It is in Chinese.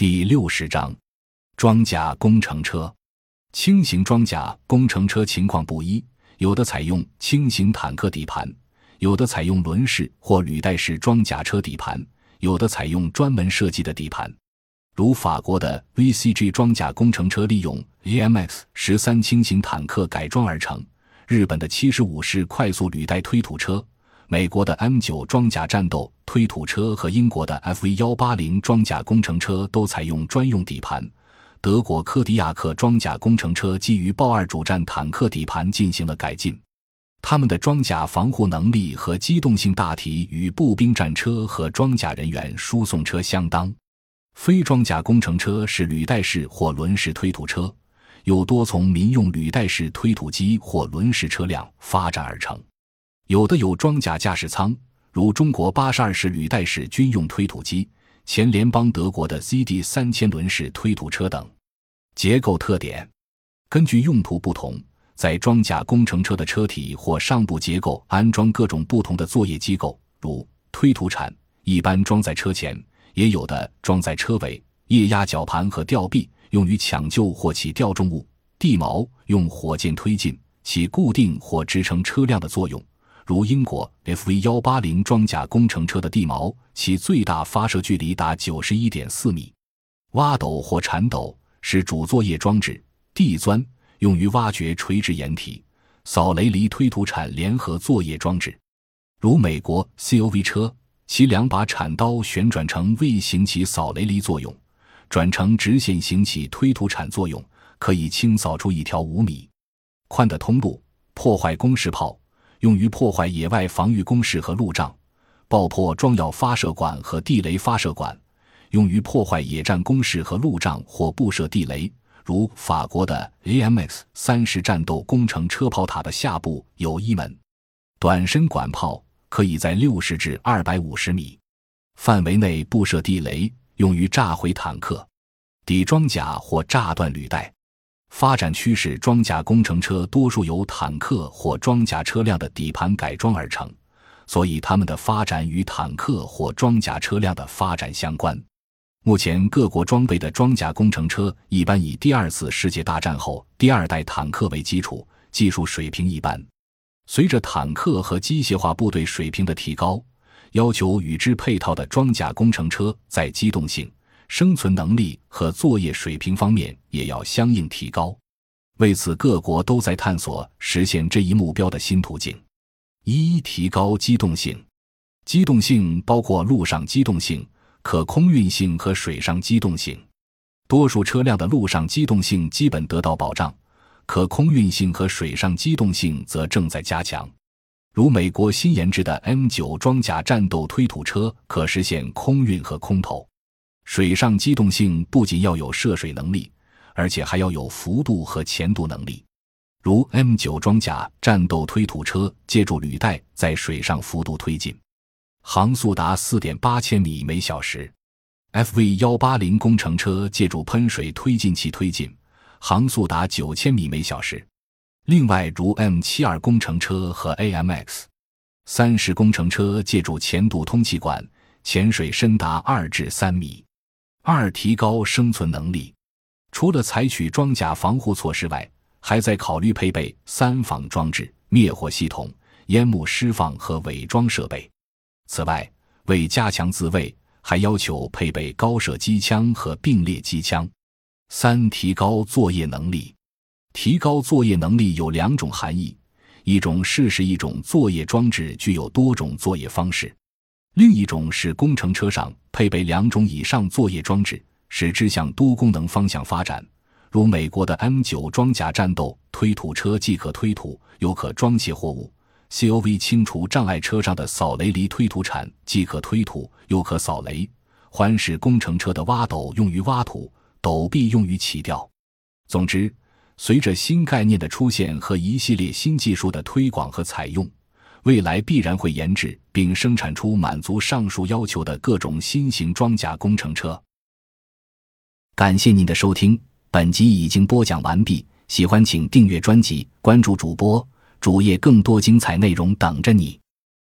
第六十章，装甲工程车。轻型装甲工程车情况不一，有的采用轻型坦克底盘，有的采用轮式或履带式装甲车底盘，有的采用专门设计的底盘。如法国的 VCG 装甲工程车利用 AMX 十三轻型坦克改装而成，日本的七十五式快速履带推土车。美国的 M 九装甲战斗推土车和英国的 FV 幺八零装甲工程车都采用专用底盘。德国科迪亚克装甲工程车基于豹二主战坦克底盘进行了改进，他们的装甲防护能力和机动性大体与步兵战车和装甲人员输送车相当。非装甲工程车是履带式或轮式推土车，有多从民用履带式推土机或轮式车辆发展而成。有的有装甲驾驶舱，如中国八十二式履带式军用推土机，前联邦德国的 ZD 三千轮式推土车等。结构特点：根据用途不同，在装甲工程车的车体或上部结构安装各种不同的作业机构，如推土铲一般装在车前，也有的装在车尾；液压绞盘和吊臂用于抢救或起吊重物；地锚用火箭推进，起固定或支撑车辆的作用。如英国 FV 幺八零装甲工程车的地锚，其最大发射距离达九十一点四米。挖斗或铲斗是主作业装置。地钻用于挖掘垂直掩体。扫雷犁推土铲联合作业装置。如美国 COV 车，其两把铲刀旋转成 V 型起扫雷犁作用，转成直线型起推土铲作用，可以清扫出一条五米宽的通路，破坏工事炮。用于破坏野外防御工事和路障，爆破装药发射管和地雷发射管；用于破坏野战工事和路障或布设地雷，如法国的 AMX 三十战斗工程车炮塔的下部有一门短身管炮，可以在六十至二百五十米范围内布设地雷，用于炸毁坦克、底装甲或炸断履带。发展趋势：装甲工程车多数由坦克或装甲车辆的底盘改装而成，所以它们的发展与坦克或装甲车辆的发展相关。目前，各国装备的装甲工程车一般以第二次世界大战后第二代坦克为基础，技术水平一般。随着坦克和机械化部队水平的提高，要求与之配套的装甲工程车在机动性。生存能力和作业水平方面也要相应提高，为此各国都在探索实现这一目标的新途径。一、提高机动性。机动性包括陆上机动性、可空运性和水上机动性。多数车辆的陆上机动性基本得到保障，可空运性和水上机动性则正在加强。如美国新研制的 M 九装甲战斗推土车，可实现空运和空投。水上机动性不仅要有涉水能力，而且还要有幅度和前度能力。如 M 九装甲战斗推土车借助履带在水上幅度推进，航速达四点八千米每小时；FV 幺八零工程车借助喷水推进器推进，航速达九千米每小时。另外，如 M 七二工程车和 AMX 三十工程车借助前度通气管，潜水深达二至三米。二、提高生存能力。除了采取装甲防护措施外，还在考虑配备三防装置、灭火系统、烟幕释放和伪装设备。此外，为加强自卫，还要求配备高射机枪和并列机枪。三、提高作业能力。提高作业能力有两种含义：一种是使一种作业装置具有多种作业方式。另一种是工程车上配备两种以上作业装置，使之向多功能方向发展。如美国的 M 九装甲战斗推土车既可推土又可装卸货物；COV 清除障碍车上的扫雷犁推土铲既可推土又可扫雷；环式工程车的挖斗用于挖土，斗臂用于起吊。总之，随着新概念的出现和一系列新技术的推广和采用。未来必然会研制并生产出满足上述要求的各种新型装甲工程车。感谢您的收听，本集已经播讲完毕。喜欢请订阅专辑，关注主播主页，更多精彩内容等着你。